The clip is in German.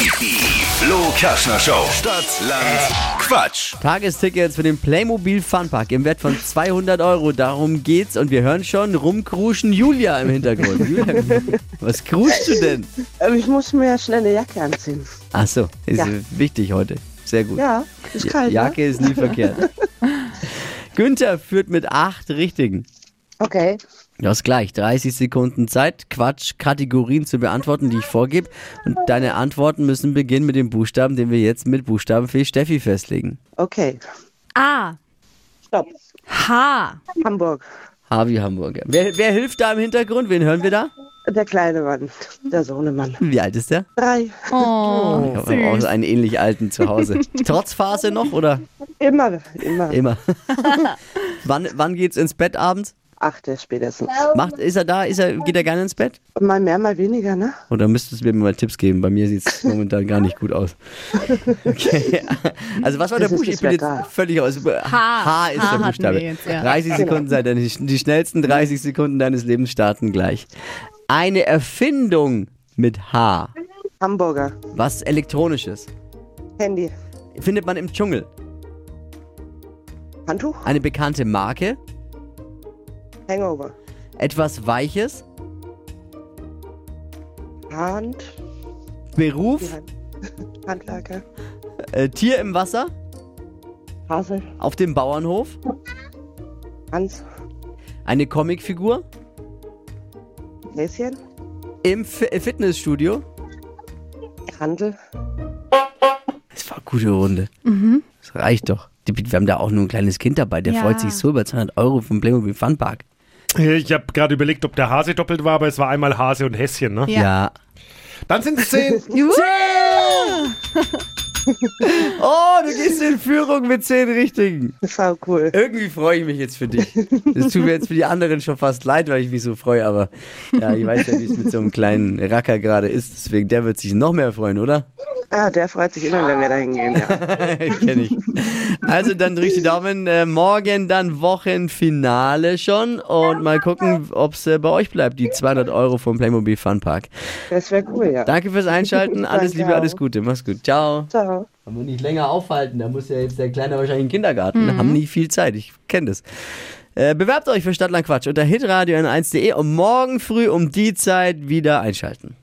Die Flo Kaschner Show. Stadt, Land, Quatsch. Tagestickets für den Playmobil Funpark im Wert von 200 Euro. Darum geht's und wir hören schon rumkruschen Julia im Hintergrund. Julia, was kruschst du denn? Ähm, Ich muss mir schnell eine Jacke anziehen. Ach so, ist Ja. wichtig heute. Sehr gut. Ja, ist kalt. Jacke ist nie verkehrt. Günther führt mit acht Richtigen. Ne? Okay. Du hast gleich 30 Sekunden Zeit, Quatsch, Kategorien zu beantworten, die ich vorgebe. Und deine Antworten müssen beginnen mit dem Buchstaben, den wir jetzt mit Buchstabenfee Steffi festlegen. Okay. A. Stopp. H. Hamburg. Harvey Hamburger. Wer, wer hilft da im Hintergrund? Wen hören wir da? Der kleine Mann. Der Sohnemann. Wie alt ist der? Drei. Oh, Ich habe auch einen ähnlich alten zu Hause. Trotz Phase noch oder Immer, immer. immer? wann, wann geht's ins Bett abends? Achte spätestens. Macht, ist er da? Ist er, geht er gerne ins Bett? Mal mehr, mal weniger, ne? Oder müsstest du mir mal Tipps geben? Bei mir sieht es momentan gar nicht gut aus. Okay. Also was war der Das ist Buchstabe? Ich bin jetzt völlig aus. H, ist H der Buchstabe. jetzt, ja. 30 Sekunden Zeit. denn Die, die schnellsten 30 Sekunden deines Lebens starten gleich. Eine Erfindung mit H. Hamburger. Was Elektronisches. Handy. Findet man im Dschungel. Handtuch. Eine bekannte Marke. Hangover. Etwas Weiches. Hand. Beruf. Hand. Handwerker. Äh, Tier im Wasser. Hasel. Auf dem Bauernhof. Hans. Eine Comicfigur. Häschen. Im Fi äh, Fitnessstudio. Handel. Das war eine gute Runde. Das reicht doch. Die- Wir haben da auch nur ein kleines Kind dabei, der Ja. freut sich so über 200 Euro vom Playmobil Funpark. Ich habe gerade überlegt, ob der Hase doppelt war, aber es war einmal Hase und Häschen. Ne? Ja. Dann sind es zehn. Oh, du gehst in Führung mit 10 Richtigen. Das war cool. Irgendwie freue ich mich jetzt für dich. Das tut mir jetzt für die anderen schon fast leid, weil ich mich so freue, aber ja, ich weiß ja, wie es mit so einem kleinen Racker gerade ist. Deswegen, der wird sich noch mehr freuen, oder? Ah, der freut sich immer, wenn wir da hingehen. Ja. Kenn ich. Also dann drück die Daumen. Äh, morgen dann Wochenfinale schon und mal gucken, ob es äh, bei euch bleibt, die 200 Euro vom Playmobil Funpark. Das wäre cool, ja. Danke fürs Einschalten. Alles Liebe, alles. Gute. Mach's gut. Ciao. Ciao. Man nicht länger aufhalten. Da muss ja jetzt der Kleine wahrscheinlich in den Kindergarten. Haben nicht viel Zeit. Ich kenne das. Äh, bewerbt euch für Stadtland Quatsch unter hitradio n1.de und morgen früh um die Zeit wieder einschalten.